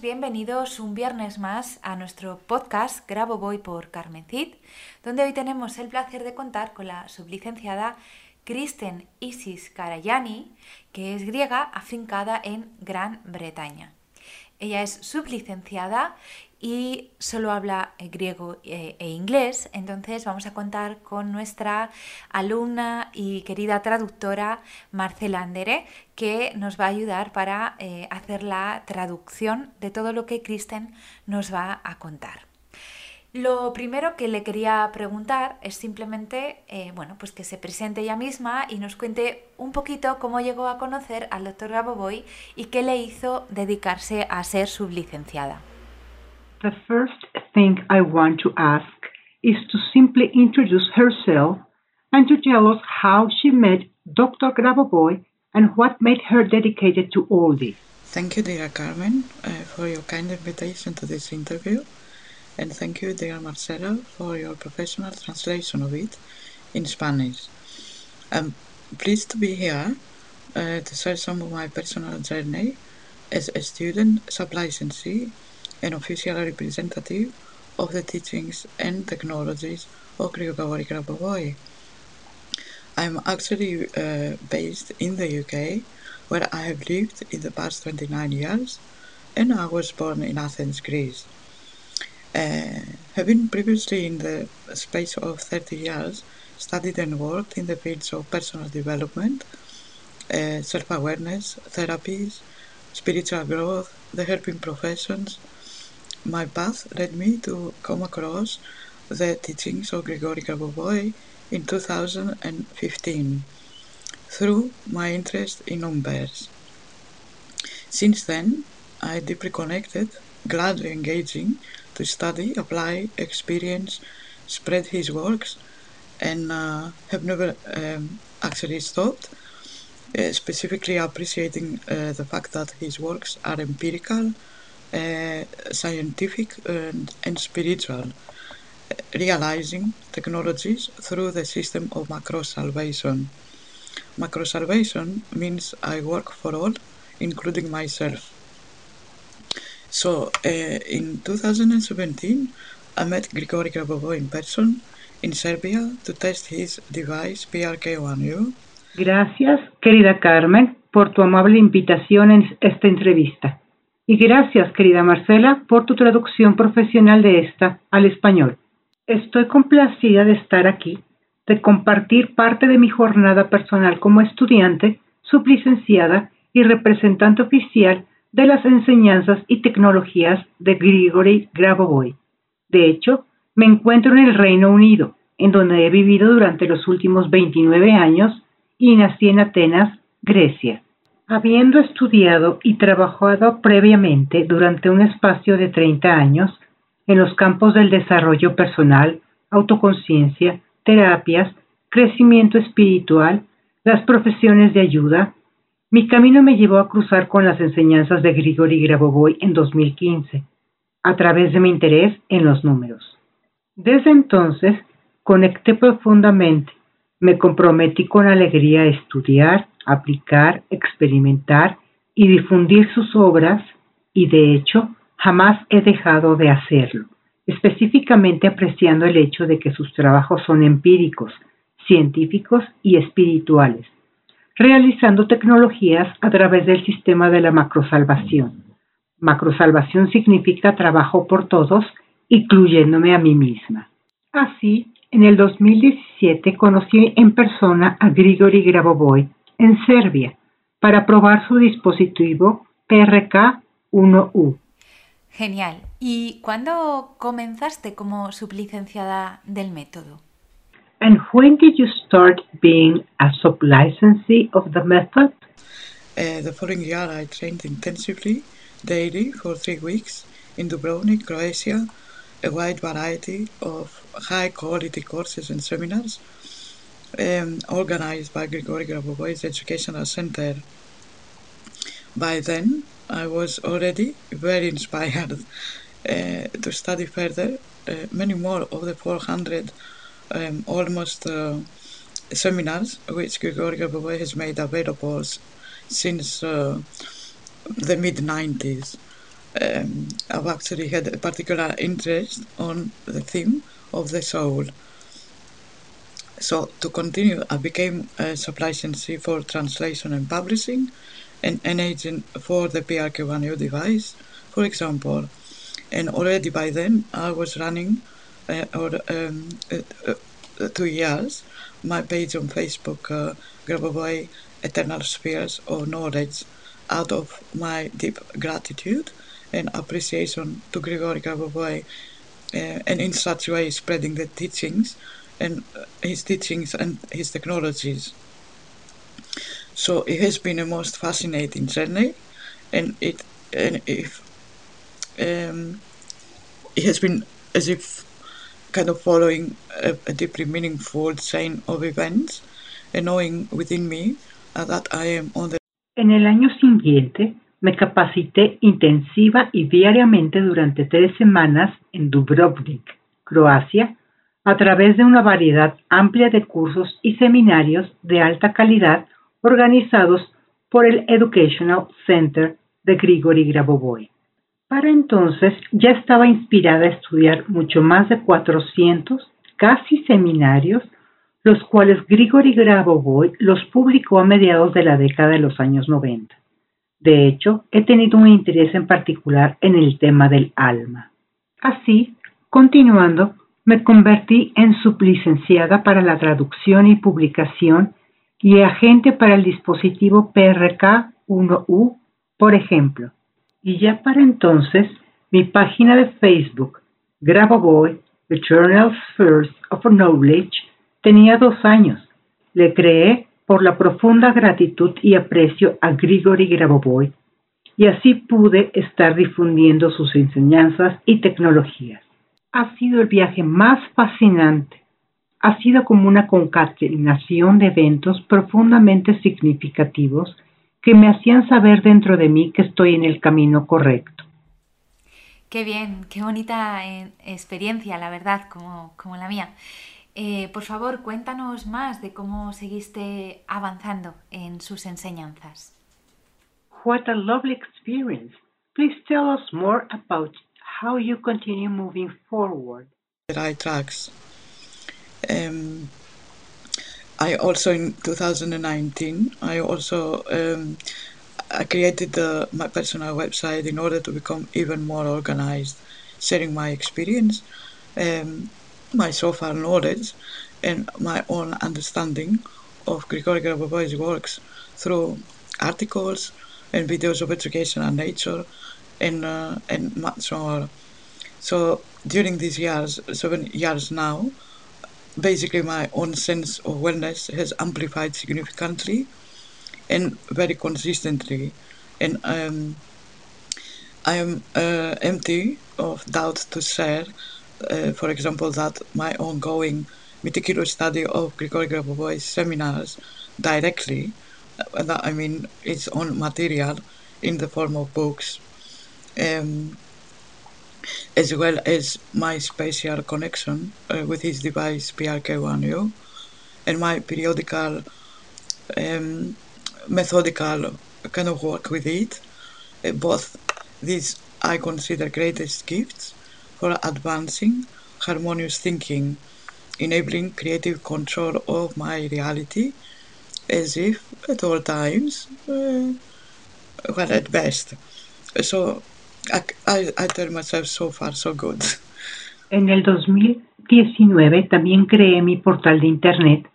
Bienvenidos un viernes más a nuestro podcast Grabo Voy por Carmen Cid, donde hoy tenemos el placer de contar con la sublicenciada Kristen Isis Karayani, que es griega afincada en Gran Bretaña. Ella es sublicenciada y solo habla eh, griego eh, e inglés, entonces vamos a contar con nuestra alumna y querida traductora Marcela Andere, que nos va a ayudar para eh, hacer la traducción de todo lo que Kristen nos va a contar. Lo primero que le quería preguntar es simplemente, bueno, pues que se presente ella misma y nos cuente un poquito cómo llegó a conocer al doctor Gaboboy y qué le hizo dedicarse a ser sublicenciada. The first thing I want to ask is to simply introduce herself and to tell us how she met Dr. Grabovoi and what made her dedicated to all this. Thank you, dear Carmen, uh, for your kind invitation to this interview. And thank you, dear Marcelo, for your professional translation of it in Spanish. I'm pleased to be here uh, to share some of my personal journey as a student sub-licensee an official representative of the teachings and technologies of Grigori Grabovoi. I'm actually uh, based in the UK, where I have lived in the past 29 years, and I was born in Athens, Greece. Uh, having previously in the space of 30 years studied and worked in the fields of personal development, uh, self-awareness, therapies, spiritual growth, the helping professions, my path led me to come across the teachings of Grigory Grabovoi in 2015 through my interest in numbers. Since then, I deeply connected, gladly engaging to study, apply, experience, spread his works, and uh, have never um, actually stopped. Uh, specifically appreciating uh, the fact that his works are empirical uh, scientific and, and spiritual, realizing technologies through the system of macro salvation. Macro salvation means I work for all, including myself. So uh, in 2017, I met Grigori Grabovoi in person in Serbia to test his device PRK1U. Gracias, querida Carmen, por tu amable invitación en esta entrevista. Y gracias, querida Marcela, por tu traducción profesional de esta al español. Estoy complacida de estar aquí, de compartir parte de mi jornada personal como estudiante, sublicenciada y representante oficial de las enseñanzas y tecnologías de Grigory Grabovoi. De hecho, me encuentro en el Reino Unido, en donde he vivido durante los últimos 29 años y nací en Atenas, Grecia. Habiendo estudiado y trabajado previamente durante un espacio de 30 años en los campos del desarrollo personal, autoconciencia, terapias, crecimiento espiritual, las profesiones de ayuda, mi camino me llevó a cruzar con las enseñanzas de Grigori Grabovoi en 2015, a través de mi interés en los números. Desde entonces, conecté profundamente, me comprometí con alegría a estudiar, aplicar, experimentar y difundir sus obras y de hecho jamás he dejado de hacerlo, específicamente apreciando el hecho de que sus trabajos son empíricos, científicos y espirituales, realizando tecnologías a través del sistema de la macrosalvación. Macrosalvación significa trabajo por todos, incluyéndome a mí misma. Así, en el 2017 conocí en persona a Grigori Grabovoi en Serbia para probar su dispositivo PRK-1U. Genial. ¿Y cuándo comenzaste como sublicenciada del método? And when did you start being a sub-licensee of the method? Uh, the following year, I trained intensively, daily, for three weeks in Dubrovnik, Croatia, a wide variety of high quality courses and seminars um, organized by Grigori Grabovoi's Educational Center. By then, I was already very inspired uh, to study further. Uh, many more of the 400 um, almost uh, seminars which Grigori Grabovoi has made available since uh, the mid 90s. Um, I've actually had a particular interest on the theme of the soul. So to continue, I became a supply licensee for translation and publishing, and an agent for the PRK1U device, for example. And already by then, I was running, or um, uh, uh, two years, my page on Facebook, uh, Grabovoi Eternal Spheres of Knowledge, out of my deep gratitude and appreciation to Grigori Grabovoi, uh, and in such way spreading the teachings and uh, his teachings and his technologies. So it has been a most fascinating journey, and it and if um, it has been as if kind of following a, deeply meaningful chain of events, and knowing within me uh, that I am on the. En el año siguiente me capacité intensiva y diariamente durante tres semanas en Dubrovnik, Croacia, a través de una variedad amplia de cursos y seminarios de alta calidad organizados por el Educational Center de Grigori Grabovoi. Para entonces ya estaba inspirada a estudiar mucho más de 400, casi seminarios, los cuales Grigori Grabovoi los publicó a mediados de la década de los años 90. De hecho, he tenido un interés en particular en el tema del alma. Así, continuando, me convertí en sublicenciada para la traducción y publicación y agente para el dispositivo PRK-1U, por ejemplo. Y ya para entonces, mi página de Facebook, Grabovoi, The Journal First of Knowledge, tenía dos años. Le creé por la profunda gratitud y aprecio a Grigori Grabovoi, y así pude estar difundiendo sus enseñanzas y tecnologías. Ha sido el viaje más fascinante. Ha sido como una concatenación de eventos profundamente significativos que me hacían saber dentro de mí que estoy en el camino correcto. Qué bien, qué bonita eh, experiencia, la verdad, como, como la mía. Eh, por favor, cuéntanos más de cómo seguiste avanzando en sus enseñanzas. What a lovely experience. Please tell us more about how you continue moving forward. Right tracks. Um, I also in 2019 I also um, I created the, my personal website in order to become even more organized, sharing my experience. Um, my so far knowledge and my own understanding of Grigori Grabovoi's works through articles and videos of educational nature and uh, and much more. So during these years, seven years now, basically my own sense of wellness has amplified significantly and very consistently, and um, I am uh, empty of doubt to share uh, for example, that my ongoing meticulous study of Grigori Grabovoi's seminars directly, uh, that I mean its own material in the form of books, um, as well as my special connection uh, with his device PRK1U, and my periodical, um, methodical kind of work with it. Uh, both these I consider greatest gifts for advancing harmonious thinking, enabling creative control of my reality as if at all times, uh, well, at best. So En el 2000 2019 también creé mi portal de Internet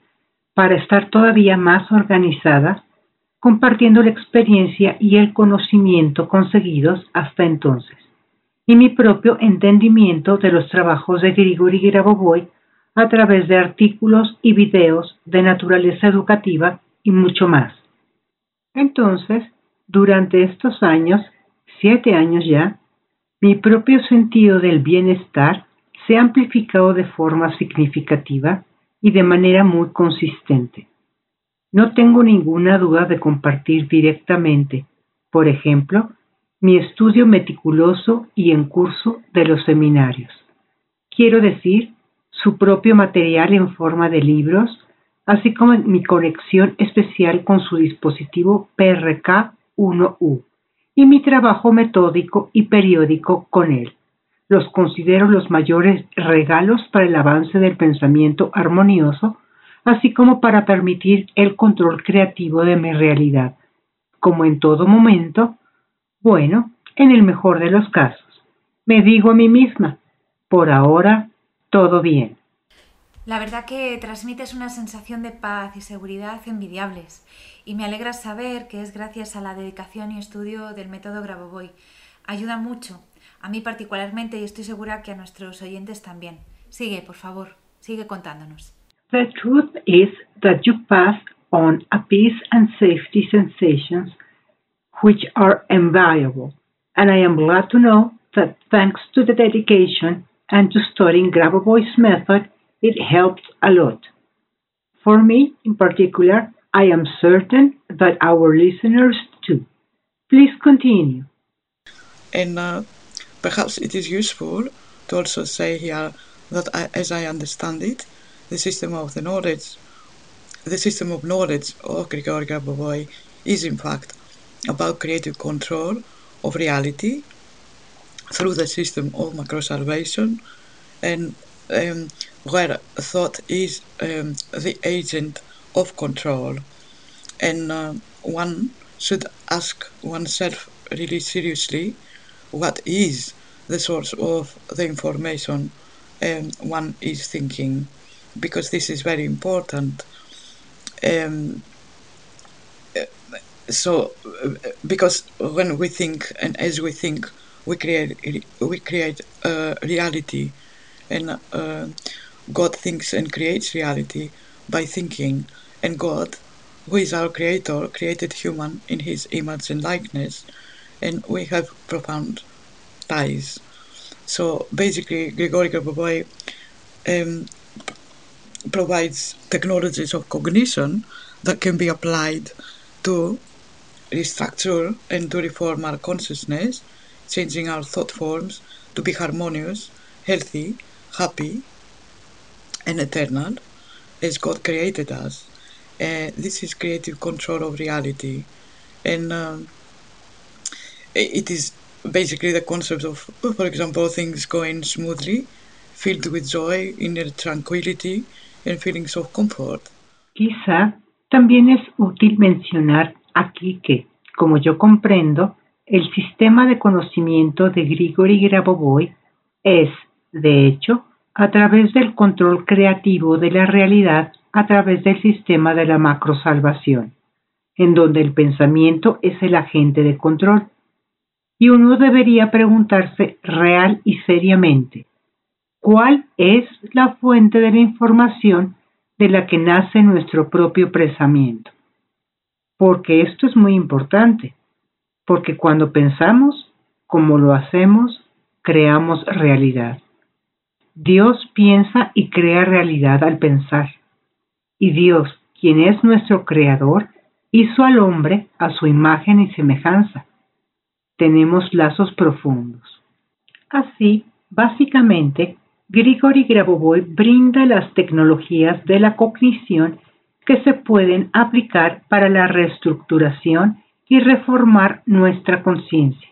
para estar todavía más organizada, compartiendo la experiencia y el conocimiento conseguidos hasta entonces, y mi propio entendimiento de los trabajos de Grigori Grabovoi a través de artículos y videos de naturaleza educativa y mucho más. Entonces, durante estos años, siete años ya, mi propio sentido del bienestar se ha amplificado de forma significativa y de manera muy consistente. No tengo ninguna duda de compartir directamente, por ejemplo, mi estudio meticuloso y en curso de los seminarios. Quiero decir, su propio material en forma de libros, así como mi conexión especial con su dispositivo PRK-1U y mi trabajo metódico y periódico con él. Los considero los mayores regalos para el avance del pensamiento armonioso, así como para permitir el control creativo de mi realidad. Como en todo momento, bueno, en el mejor de los casos, me digo a mí misma, por ahora todo bien. La verdad que transmites una sensación de paz y seguridad envidiables y me alegra saber que es gracias a la dedicación y estudio del método Grabovoi. Ayuda mucho, a mí particularmente y estoy segura que a nuestros oyentes también. Sigue, por favor, sigue contándonos. The truth is that you pass on a peace and safety sensations which are invaluable, and I am glad to know that thanks to the dedication and to studying Grabovoi's method, it helps a lot. For me, in particular, I am certain that our listeners too. Please continue. And uh, perhaps it is useful to also say here that, I, as I understand it, the system of the knowledge, the system of knowledge of Grigori Grabovoi is in fact about creative control of reality through the system of macro-salvation and um, where thought is um, the agent of control. And uh, one should ask oneself really seriously what is the source of the information um, one is thinking? Because this is very important. Um, so because when we think and as we think we create we create reality. And uh, God thinks and creates reality by thinking and God who is our creator created human in his image and likeness and we have profound ties. So basically Grigori Grabovoi um, provides technologies of cognition that can be applied to restructure and to reform our consciousness, changing our thought forms to be harmonious, healthy, happy, and eternal as God created us. Uh, this is creative control of reality. And um, it is basically the concept of, for example, things going smoothly, filled with joy, inner tranquility, and feelings of comfort. Quizá también es útil mencionar aquí que, como yo comprendo, el sistema de conocimiento de Grigori Grabovoi es, de hecho, a través del control creativo de la realidad a través del sistema de la macrosalvación, en donde el pensamiento es el agente de control. Y uno debería preguntarse real y seriamente, ¿cuál es la fuente de la información de la que nace nuestro propio pensamiento? Porque esto es muy importante, porque cuando pensamos, como lo hacemos, creamos realidad. Dios piensa y crea realidad al pensar. Y Dios, quien es nuestro creador, hizo al hombre a su imagen y semejanza. Tenemos lazos profundos. Así, básicamente, Grigori Grabovoi brinda las tecnologías de la cognición que se pueden aplicar para la reestructuración y reformar nuestra conciencia,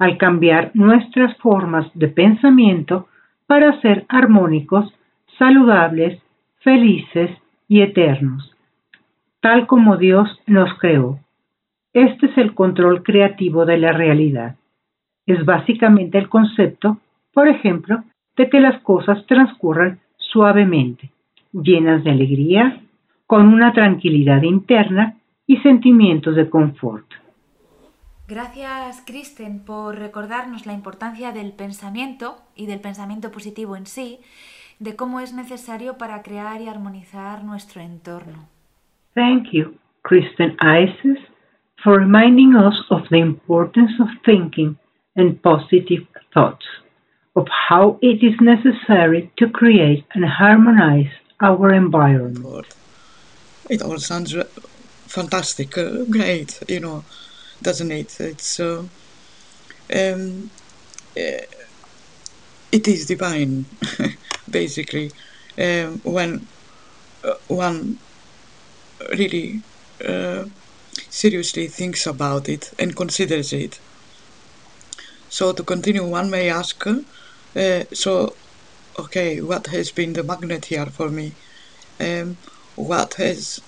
al cambiar nuestras formas de pensamiento para ser armónicos, saludables, felices y eternos, tal como Dios nos creó. Este es el control creativo de la realidad. Es básicamente el concepto, por ejemplo, de que las cosas transcurran suavemente, llenas de alegría, con una tranquilidad interna y sentimientos de confort. Gracias, Kristen, por recordarnos la importancia del pensamiento y del pensamiento positivo en sí, de cómo es necesario para crear y armonizar nuestro entorno. Thank you, Kristen Isis, for reminding us of the importance of thinking and positive thoughts, of how it is necessary to create and harmonize our environment. It all sounds fantastic, uh, great, you know, doesn't it? It's uh, um, uh, it is divine, basically, um, when uh, one really uh, seriously thinks about it and considers it. So to continue, one may ask, so, okay, what has been the magnet here for me? Um, what has,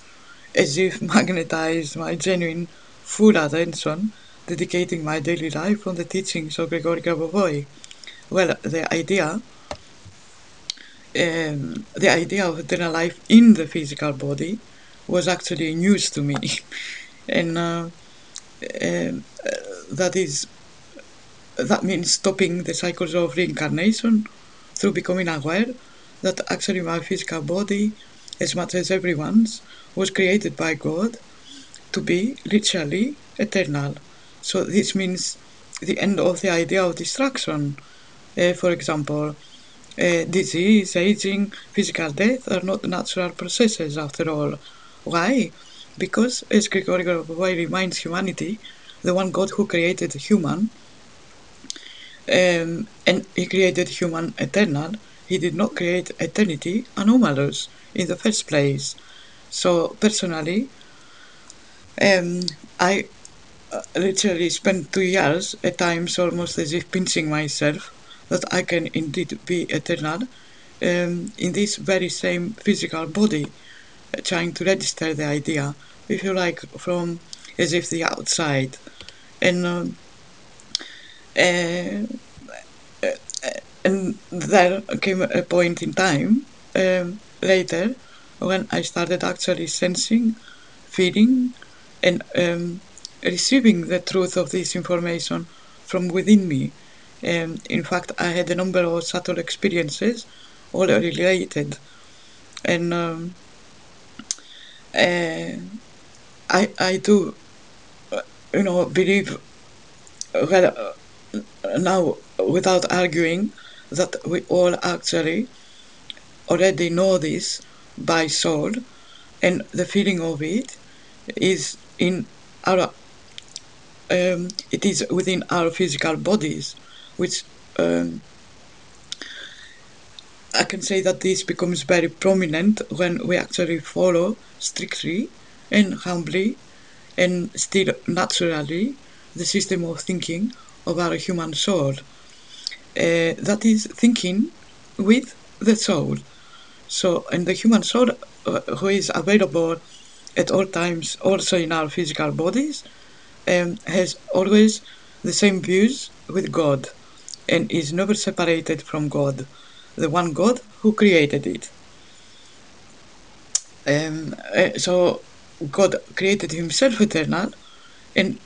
as if magnetized my genuine full attention, dedicating my daily life on the teachings of Gregory Grabovoi? Well, the idea, um, the idea of eternal life in the physical body was actually news to me. and uh, uh, that is that means stopping the cycles of reincarnation through becoming aware that actually my physical body, as much as everyone's, was created by God to be literally eternal. So this means the end of the idea of destruction. Uh, for example, uh, disease, aging, physical death are not natural processes after all. Why? Because, as Gregory Grabovoi reminds humanity, the one God who created human, um, and he created human eternal, he did not create eternity anomalous in the first place. So, personally, um, I uh, literally spent two years at times almost as if pinching myself that I can indeed be eternal um, in this very same physical body trying to register the idea, if you like, from as if the outside. And um, uh, and there came a point in time um, later when I started actually sensing, feeling, and um, receiving the truth of this information from within me. Um, in fact, I had a number of subtle experiences, all related, and um, uh, I I do, uh, you know, believe well uh, now without arguing that we all actually already know this by soul, and the feeling of it is in our um, it is within our physical bodies, which um, I can say that this becomes very prominent when we actually follow strictly and humbly and still naturally the system of thinking of our human soul. Uh, that is thinking with the soul. So, and the human soul, uh, who is available at all times, also in our physical bodies, um, has always the same views with God and is never separated from God the one God who created it. Um, uh, so God created himself eternal, and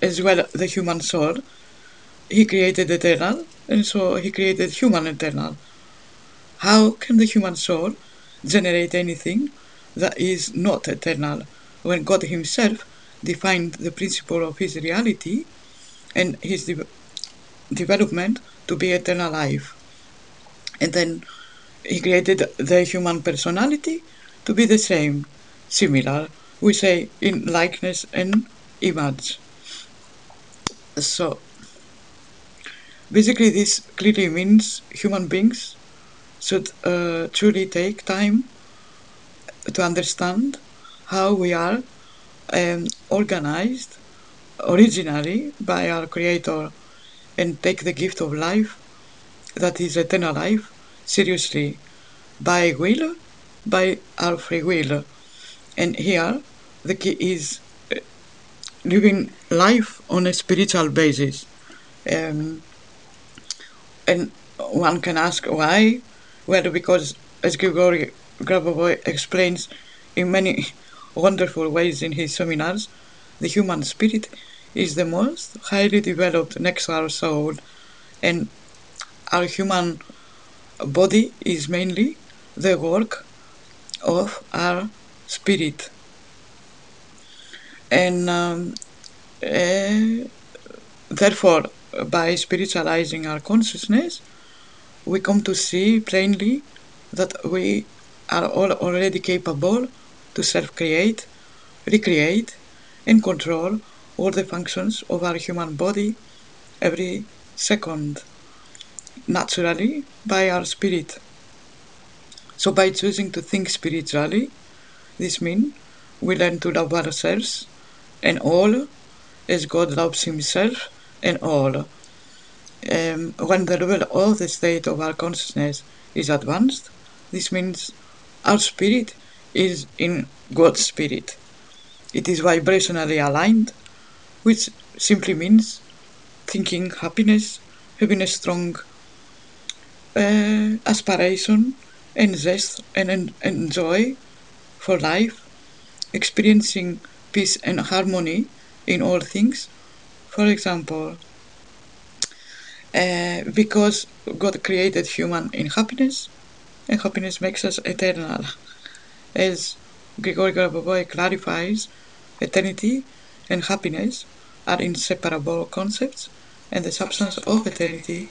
as well the human soul. He created eternal, and so he created human eternal. How can the human soul generate anything that is not eternal when God himself defined the principle of his reality and his de- development to be eternal life? And then he created the human personality to be the same, similar, we say in likeness and image. So, basically, this clearly means human beings should uh, truly take time to understand how we are um, organized originally by our Creator and take the gift of life that is eternal life seriously by will, by our free will. And here the key is uh, living life on a spiritual basis. Um, and one can ask why? Well, because as Grigory Grabovoi explains in many wonderful ways in his seminars, the human spirit is the most highly developed next to our soul, and our human body is mainly the work of our spirit. And um, uh, therefore, by spiritualizing our consciousness, we come to see plainly that we are all already capable to self-create, recreate, and control all the functions of our human body every second, naturally by our spirit. So by choosing to think spiritually, this means we learn to love ourselves and all as God loves himself and all. Um, when the level of the state of our consciousness is advanced, this means our spirit is in God's spirit. It is vibrationally aligned, which simply means thinking happiness, having a strong uh, aspiration and zest and, and, and joy for life, experiencing peace and harmony in all things. For example, uh, because God created human in happiness, and happiness makes us eternal. As Grigory Grabovoi clarifies, eternity and happiness are inseparable concepts, and the substance of eternity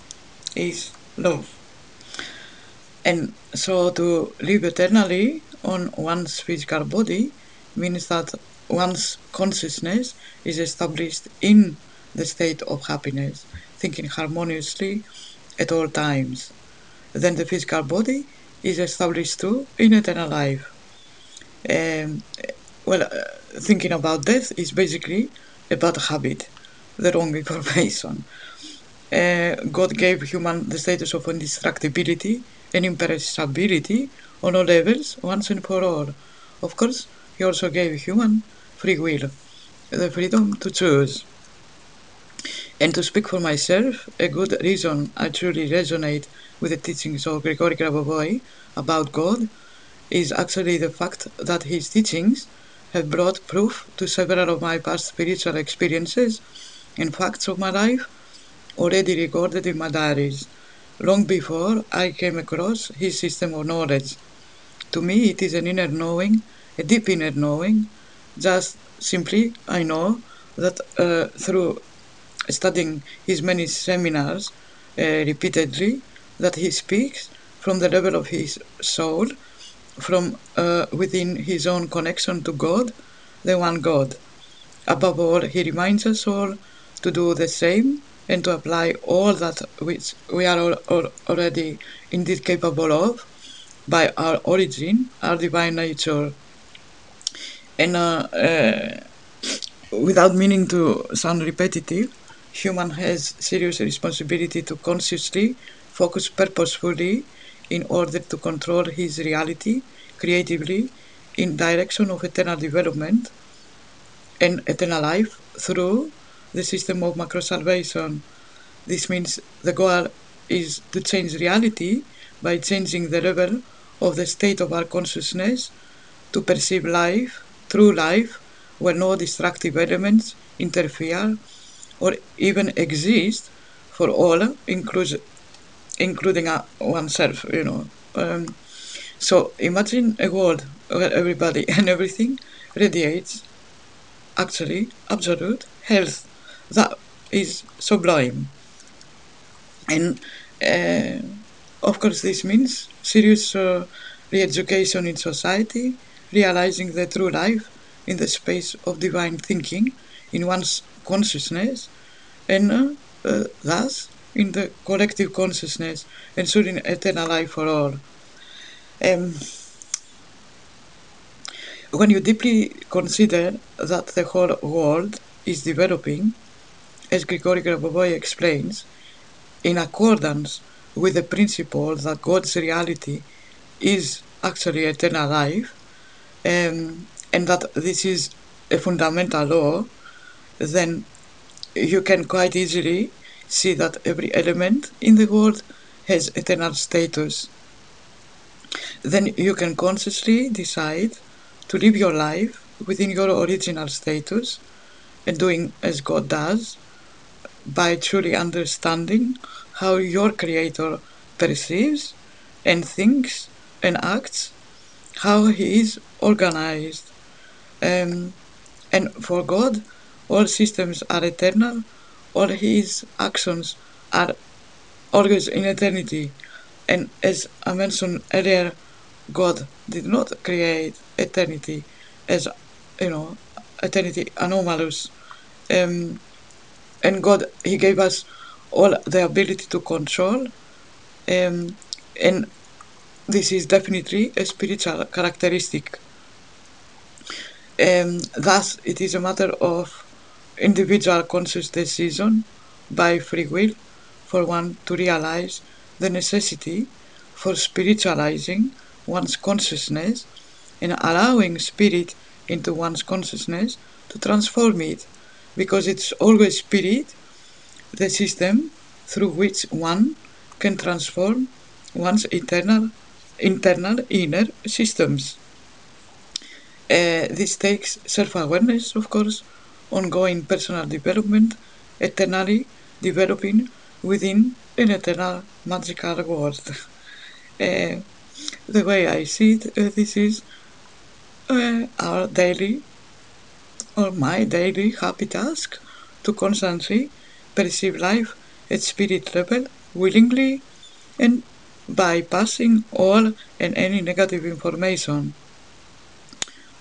is love. And so to live eternally on one's physical body means that one's consciousness is established in the state of happiness, thinking harmoniously at all times. Then the physical body is established too in eternal life. Um, well, uh, thinking about death is basically about habit, the wrong information. Uh, God gave human the status of indestructibility and imperishability on all levels, once and for all. Of course, He also gave human free will, the freedom to choose. And to speak for myself, a good reason I truly resonate with the teachings of Grigory Grabovoi about God is actually the fact that his teachings have brought proof to several of my past spiritual experiences and facts of my life already recorded in my diaries, long before I came across his system of knowledge. To me, it is an inner knowing, a deep inner knowing, just simply I know that uh, through studying his many seminars uh, repeatedly, that he speaks from the level of his soul, from uh, within his own connection to God, the one God. Above all, he reminds us all to do the same and to apply all that which we are all, all already indeed capable of by our origin, our divine nature. And uh, uh, without meaning to sound repetitive, human has serious responsibility to consciously focus purposefully in order to control his reality creatively in direction of eternal development and eternal life through the system of macro salvation. This means the goal is to change reality by changing the level of the state of our consciousness to perceive life, true life, where no destructive elements interfere or even exist for all, includes, including uh, oneself, you know. Um, so imagine a world where everybody and everything radiates actually absolute health. That is sublime. And uh, of course, this means serious uh, re education in society, realizing the true life in the space of divine thinking in one's consciousness, and uh, uh, thus in the collective consciousness, ensuring eternal life for all. Um, when you deeply consider that the whole world is developing, as Grigory Grabovoi explains, in accordance with the principle that God's reality is actually eternal life, um, and that this is a fundamental law, then you can quite easily see that every element in the world has eternal status. then you can consciously decide to live your life within your original status and doing as God does by truly understanding how your creator perceives and thinks and acts, how he is organized. Um, and for God, all systems are eternal, all his actions are always in eternity. And as I mentioned earlier, God did not create eternity as, you know, eternity anomalous. Um, and God, He gave us all the ability to control. Um, and this is definitely a spiritual characteristic. Um, thus, it is a matter of individual conscious decision by free will for one to realize the necessity for spiritualizing one's consciousness and allowing spirit into one's consciousness to transform it because it's always spirit the system through which one can transform one's internal internal inner systems. Uh, this takes self-awareness of course ongoing personal development eternally developing within an eternal magical world uh, the way I see it, uh, this is uh, our daily or my daily happy task to constantly perceive life at spirit level willingly and bypassing all and any negative information.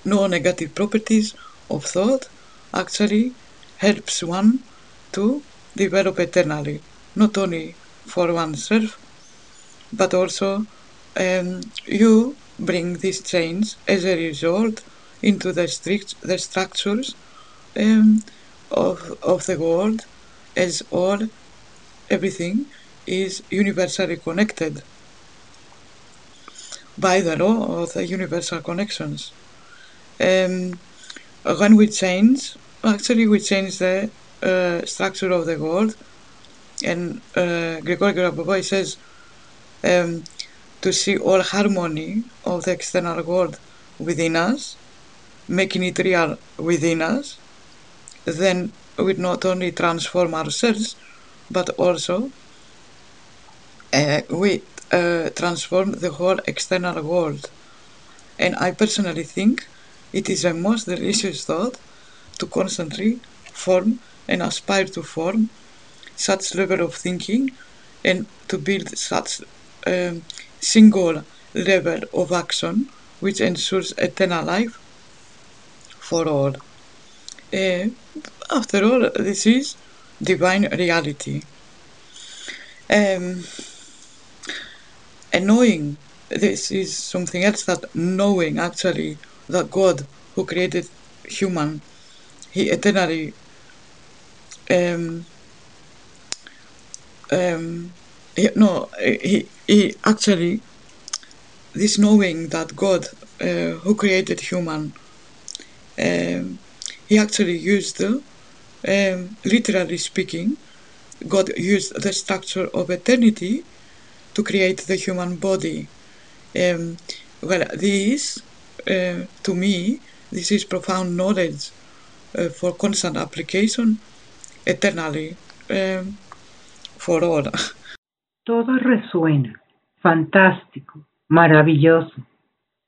No negative properties of thought actually helps one to develop eternally, not only for oneself, but also um, you bring these change as a result into the, strict, the structures um, of, of the world as all everything is universally connected by the law of the universal connections. Um, when we change, actually we change the uh, structure of the world and uh, Grigori Grabovoi says um, to see all harmony of the external world within us, making it real within us, then we not only transform ourselves, but also uh, we uh, transform the whole external world. And I personally think it is a most delicious thought to constantly form and aspire to form such level of thinking and to build such um, single level of action which ensures eternal life for all. Uh, after all, this is divine reality. Um, and knowing this is something else that knowing actually that God who created human, he eternally um, um, he, no, he, he actually, this knowing that God, uh, who created human, um, he actually used, literally speaking, God used the structure of eternity to create the human body. Well, this, uh, to me, this is profound knowledge uh, for constant application eternally um, for all. Todo resuena. Fantástico. Maravilloso.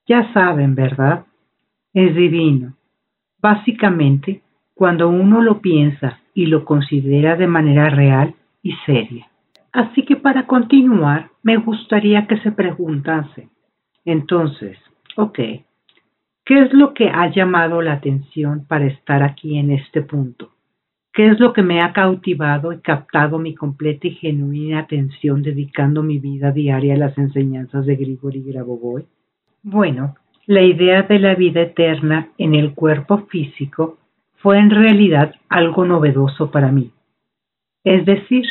Ya saben, ¿verdad? Es divino. Básicamente, cuando uno lo piensa y lo considera de manera real y seria. Así que para continuar, me gustaría que se preguntase, entonces, ok, ¿qué es lo que ha llamado la atención para estar aquí en este punto? ¿Qué es lo que me ha cautivado y captado mi completa y genuina atención dedicando mi vida diaria a las enseñanzas de Grigori Grabovoi? Bueno, la idea de la vida eterna en el cuerpo físico fue en realidad algo novedoso para mí. Es decir,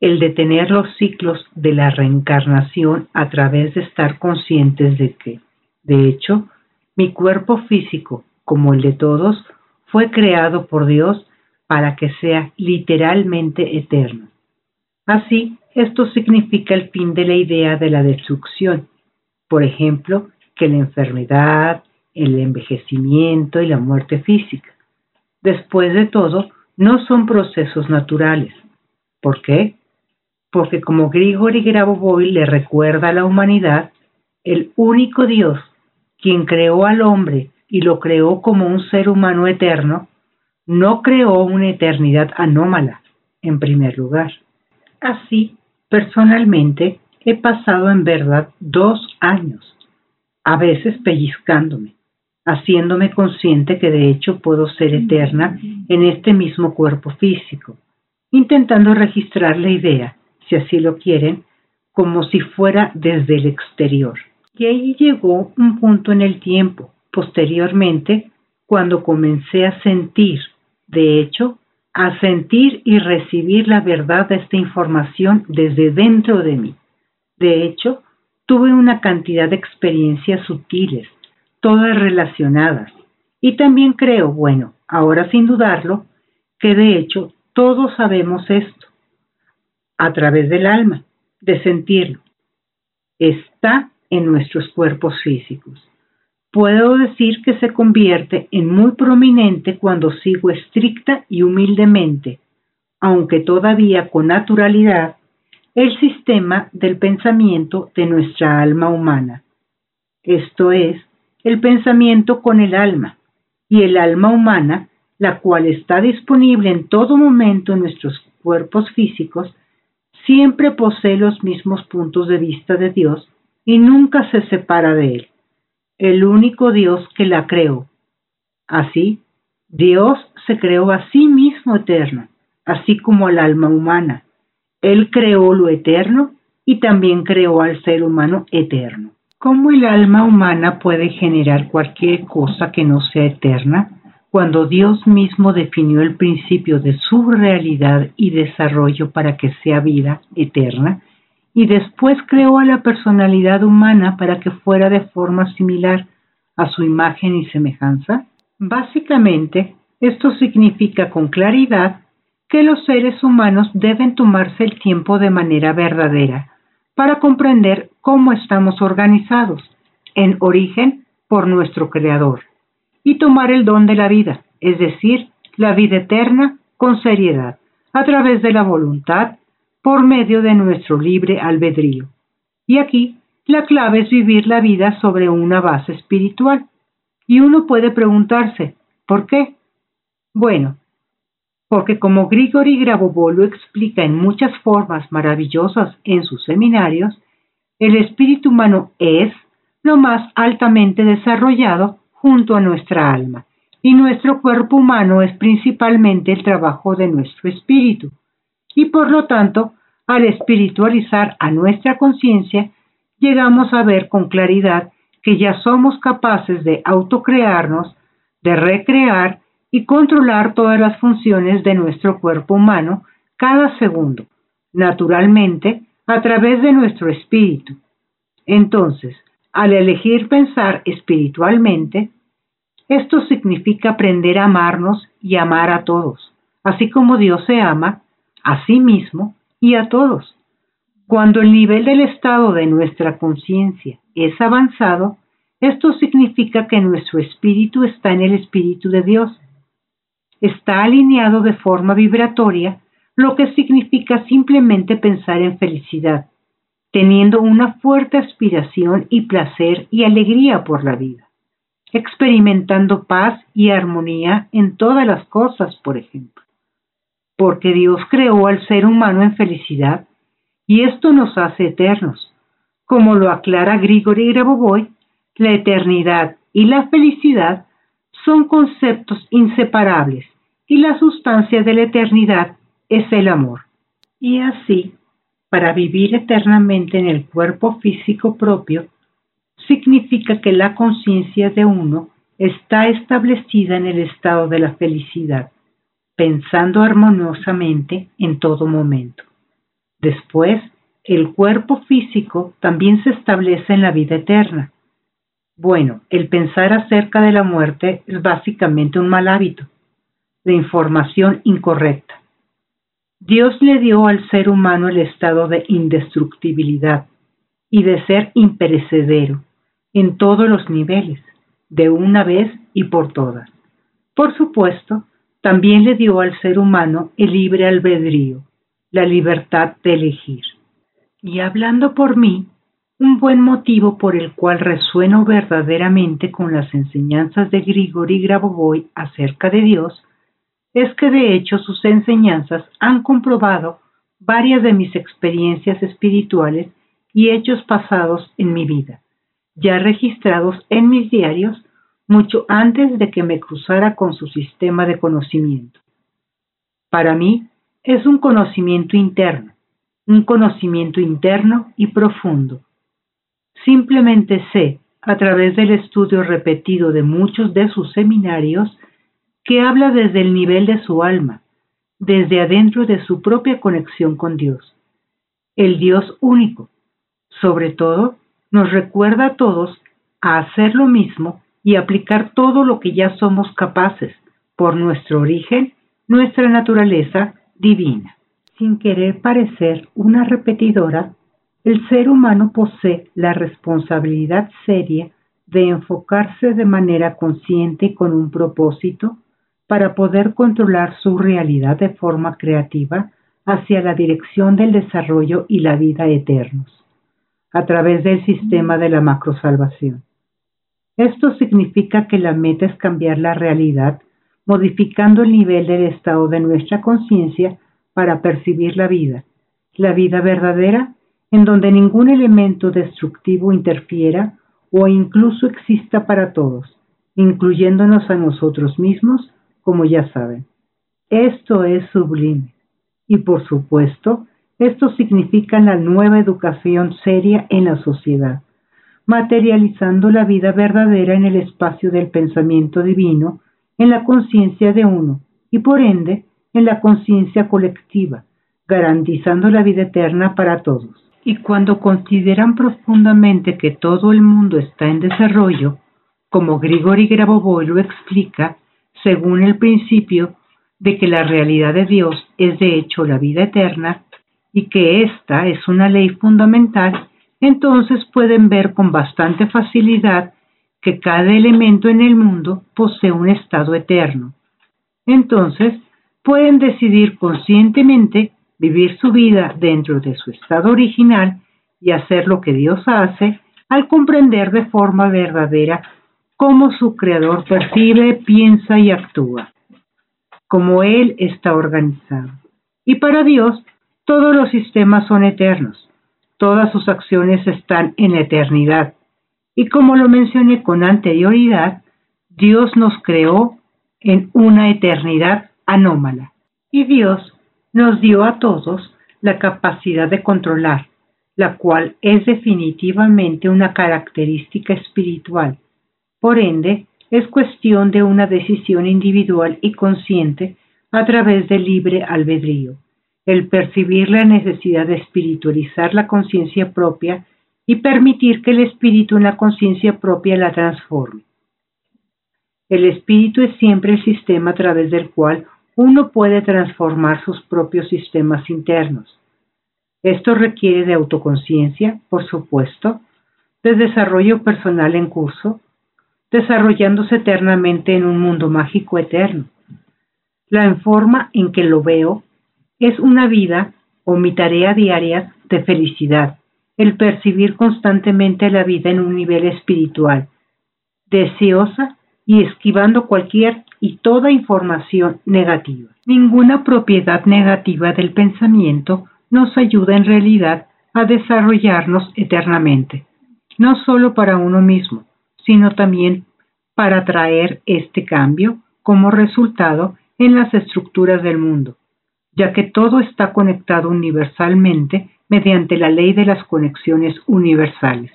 el detener los ciclos de la reencarnación a través de estar conscientes de que, de hecho, mi cuerpo físico, como el de todos, fue creado por Dios para que sea literalmente eterno. Así, esto significa el fin de la idea de la destrucción, Por ejemplo, que la enfermedad, el envejecimiento y la muerte física. Después de todo, no son procesos naturales. ¿Por qué? Porque como Grigori Grabovoi le recuerda a la humanidad, el único Dios, quien creó al hombre y lo creó como un ser humano eterno, no creó una eternidad anómala, en primer lugar. Así, personalmente, he pasado en verdad dos años, a veces pellizcándome, haciéndome consciente que de hecho puedo ser eterna en este mismo cuerpo físico, intentando registrar la idea, si así lo quieren, como si fuera desde el exterior. Y ahí llegó un punto en el tiempo, posteriormente, cuando comencé a sentir, de hecho, a sentir y recibir la verdad de esta información desde dentro de mí. De hecho, tuve una cantidad de experiencias sutiles, todas relacionadas. Y también creo, bueno, ahora sin dudarlo, que de hecho todos sabemos esto, a través del alma, de sentirlo. Está en nuestros cuerpos físicos. Puedo decir que se convierte en muy prominente cuando sigo estricta y humildemente, aunque todavía con naturalidad, el sistema del pensamiento de nuestra alma humana. Esto es, el pensamiento con el alma, y el alma humana, la cual está disponible en todo momento en nuestros cuerpos físicos, siempre posee los mismos puntos de vista de Dios y nunca se separa de él, el único Dios que la creó. Así, Dios se creó a sí mismo eterno, así como al alma humana. Él creó lo eterno y también creó al ser humano eterno. ¿Cómo el alma humana puede generar cualquier cosa que no sea eterna cuando Dios mismo definió el principio de su realidad y desarrollo para que sea vida eterna y después creó a la personalidad humana para que fuera de forma similar a su imagen y semejanza? Básicamente, esto significa con claridad que los seres humanos deben tomarse el tiempo de manera verdadera para comprender cómo estamos organizados, en origen por nuestro Creador, y tomar el don de la vida, es decir, la vida eterna, con seriedad, a través de la voluntad, por medio de nuestro libre albedrío. Y aquí la clave es vivir la vida sobre una base espiritual. Y uno puede preguntarse, ¿por qué? Bueno, porque como Grigori Grabovoi explica en muchas formas maravillosas en sus seminarios, el espíritu humano es lo más altamente desarrollado junto a nuestra alma, y nuestro cuerpo humano es principalmente el trabajo de nuestro espíritu. Y por lo tanto, al espiritualizar a nuestra conciencia, llegamos a ver con claridad que ya somos capaces de autocrearnos, de recrear y controlar todas las funciones de nuestro cuerpo humano cada segundo, naturalmente a través de nuestro espíritu. Entonces, al elegir pensar espiritualmente, esto significa aprender a amarnos y amar a todos, así como Dios se ama a sí mismo y a todos. Cuando el nivel del estado de nuestra conciencia es avanzado, esto significa que nuestro espíritu está en el espíritu de Dios está alineado de forma vibratoria, lo que significa simplemente pensar en felicidad, teniendo una fuerte aspiración y placer y alegría por la vida, experimentando paz y armonía en todas las cosas, por ejemplo. Porque Dios creó al ser humano en felicidad y esto nos hace eternos. Como lo aclara Grigori Grabovoi, la eternidad y la felicidad son conceptos inseparables y la sustancia de la eternidad es el amor. Y así, para vivir eternamente en el cuerpo físico propio, significa que la conciencia de uno está establecida en el estado de la felicidad, pensando armoniosamente en todo momento. Después, el cuerpo físico también se establece en la vida eterna. Bueno, el pensar acerca de la muerte es básicamente un mal hábito, de información incorrecta. Dios le dio al ser humano el estado de indestructibilidad, y de ser imperecedero en todos los niveles, de una vez y por todas. Por supuesto, también le dio al ser humano el libre albedrío, la libertad de elegir. Y hablando por mí, un buen motivo por el cual resueno verdaderamente con las enseñanzas de Grigori Grabovoi acerca de Dios es que de hecho sus enseñanzas han comprobado varias de mis experiencias espirituales y hechos pasados en mi vida, ya registrados en mis diarios mucho antes de que me cruzara con su sistema de conocimiento. Para mí es un conocimiento interno, un conocimiento interno y profundo. Simplemente sé, a través del estudio repetido de muchos de sus seminarios, que habla desde el nivel de su alma, desde adentro de su propia conexión con Dios, el Dios único. Sobre todo, nos recuerda a todos a hacer lo mismo y aplicar todo lo que ya somos capaces por nuestro origen, nuestra naturaleza divina. Sin querer parecer una repetidora, el ser humano posee la responsabilidad seria de enfocarse de manera consciente con un propósito para poder controlar su realidad de forma creativa hacia la dirección del desarrollo y la vida eternos, a través del sistema de la macrosalvación. Esto significa que la meta es cambiar la realidad, modificando el nivel del estado de nuestra conciencia para percibir la vida, la vida verdadera, en donde ningún elemento destructivo interfiera o incluso exista para todos, incluyéndonos a nosotros mismos, como ya saben. Esto es sublime. Y por supuesto, esto significa la nueva educación seria en la sociedad materializando la vida verdadera en el espacio del pensamiento divino, en la conciencia de uno y por ende en la conciencia colectiva, garantizando la vida eterna para todos. Y cuando consideran profundamente que todo el mundo está en desarrollo, como Grigori Grabovoi lo explica, según el principio de que la realidad de Dios es de hecho la vida eterna y que esta es una ley fundamental entonces pueden ver con bastante facilidad que cada elemento en el mundo posee un estado eterno. Entonces pueden decidir conscientemente vivir su vida dentro de su estado original y hacer lo que Dios hace al comprender de forma verdadera cómo su creador percibe, piensa y actúa, cómo Él está organizado. Y para Dios todos los sistemas son eternos todas sus acciones están en la eternidad. Y como lo mencioné con anterioridad, Dios nos creó en una eternidad anómala. Y Dios nos dio a todos la capacidad de controlar, la cual es definitivamente una característica espiritual. Por ende, es cuestión de una decisión individual y consciente a través del libre albedrío el percibir la necesidad de espiritualizar la conciencia propia y permitir que el espíritu en la conciencia propia la transforme. El espíritu es siempre el sistema a través del cual uno puede transformar sus propios sistemas internos. Esto requiere de autoconciencia, por supuesto, de desarrollo personal en curso, desarrollándose eternamente en un mundo mágico eterno. La forma en que lo veo es una vida o mi tarea diaria de felicidad, el percibir constantemente la vida en un nivel espiritual, deseosa y esquivando cualquier y toda información negativa. Ninguna propiedad negativa del pensamiento nos ayuda en realidad a desarrollarnos eternamente, no solo para uno mismo, sino también para traer este cambio como resultado en las estructuras del mundo ya que todo está conectado universalmente mediante la ley de las conexiones universales.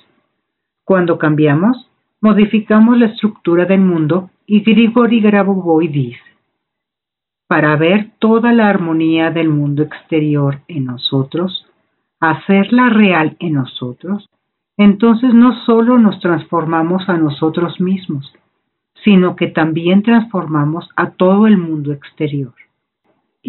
Cuando cambiamos, modificamos la estructura del mundo y Grigori Grabovoi dice, para ver toda la armonía del mundo exterior en nosotros, hacerla real en nosotros, entonces no solo nos transformamos a nosotros mismos, sino que también transformamos a todo el mundo exterior.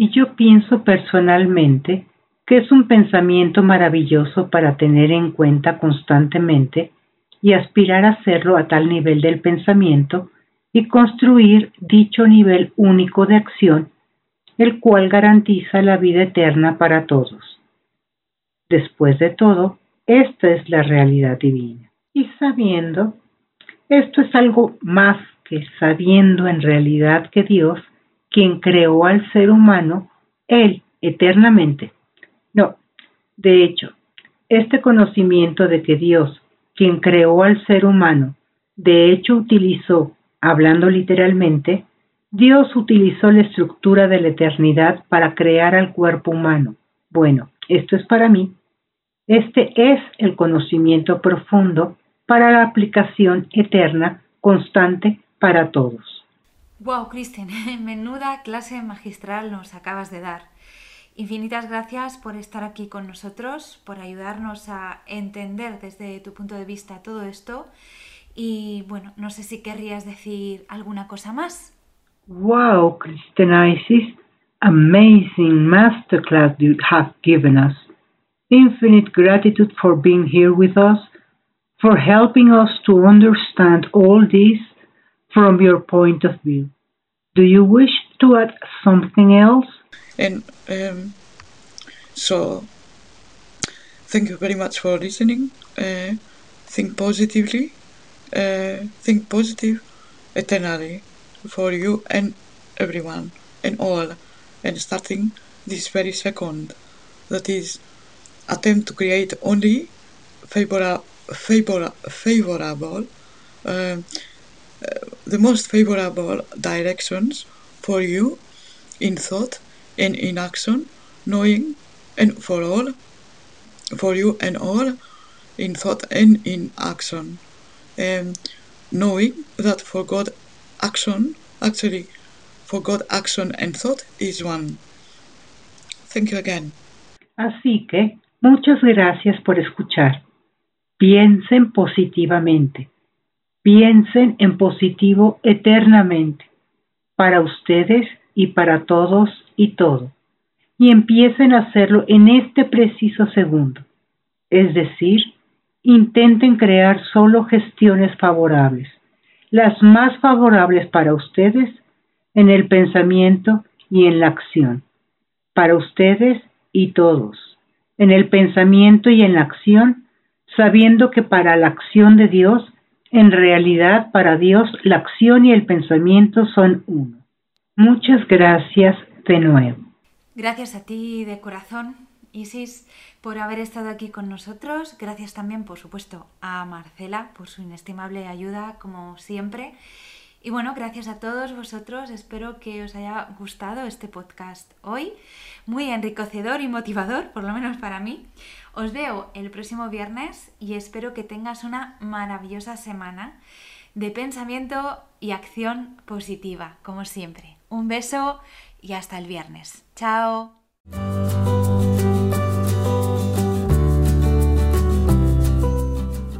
Y yo pienso personalmente que es un pensamiento maravilloso para tener en cuenta constantemente y aspirar a hacerlo a tal nivel del pensamiento y construir dicho nivel único de acción, el cual garantiza la vida eterna para todos. Después de todo, esta es la realidad divina. Y sabiendo, esto es algo más que sabiendo en realidad que Dios, quien creó al ser humano, Él eternamente. No, de hecho, este conocimiento de que Dios, quien creó al ser humano, de hecho utilizó, hablando literalmente, Dios utilizó la estructura de la eternidad para crear al cuerpo humano. Bueno, esto es para mí. Este es el conocimiento profundo para la aplicación eterna, constante para todos. Wow, Kristen, menuda clase magistral nos acabas de dar. Infinitas gracias por estar aquí con nosotros, por ayudarnos a entender desde tu punto de vista todo esto. Y bueno, no sé si querrías decir alguna cosa más. Wow, Kristen Isis, amazing masterclass you have given us. Infinite gratitude for being here with us, for helping us to understand all this from your point of view. Do you wish to add something else? And um, so, thank you very much for listening. Uh, think positively. Uh, think positive eternally for you and everyone and all. And starting this very second, that is, attempt to create only favorable, favorable, favorable uh, the most favorable directions for you in thought and in action, knowing and for all, for you and all, in thought and in action. Um, knowing that for God action, actually, for God action and thought is one. Thank you again. Así que, muchas gracias por escuchar. Piensen positivamente. Piensen en positivo eternamente, para ustedes y para todos y todo, y empiecen a hacerlo en este preciso segundo. Es decir, intenten crear solo gestiones favorables, las más favorables para ustedes en el pensamiento y en la acción, para ustedes y todos, en el pensamiento y en la acción, sabiendo que para la acción de Dios en realidad, para Dios, la acción y el pensamiento son uno. Muchas gracias de nuevo. Gracias a ti de corazón, Isis, por haber estado aquí con nosotros. Gracias también, por supuesto, a Marcela por su inestimable ayuda, como siempre. Y bueno, gracias a todos vosotros. Espero que os haya gustado este podcast hoy. Muy enriquecedor y motivador, por lo menos para mí. Os veo el próximo viernes y espero que tengas una maravillosa semana de pensamiento y acción positiva, como siempre. Un beso y hasta el viernes. Chao.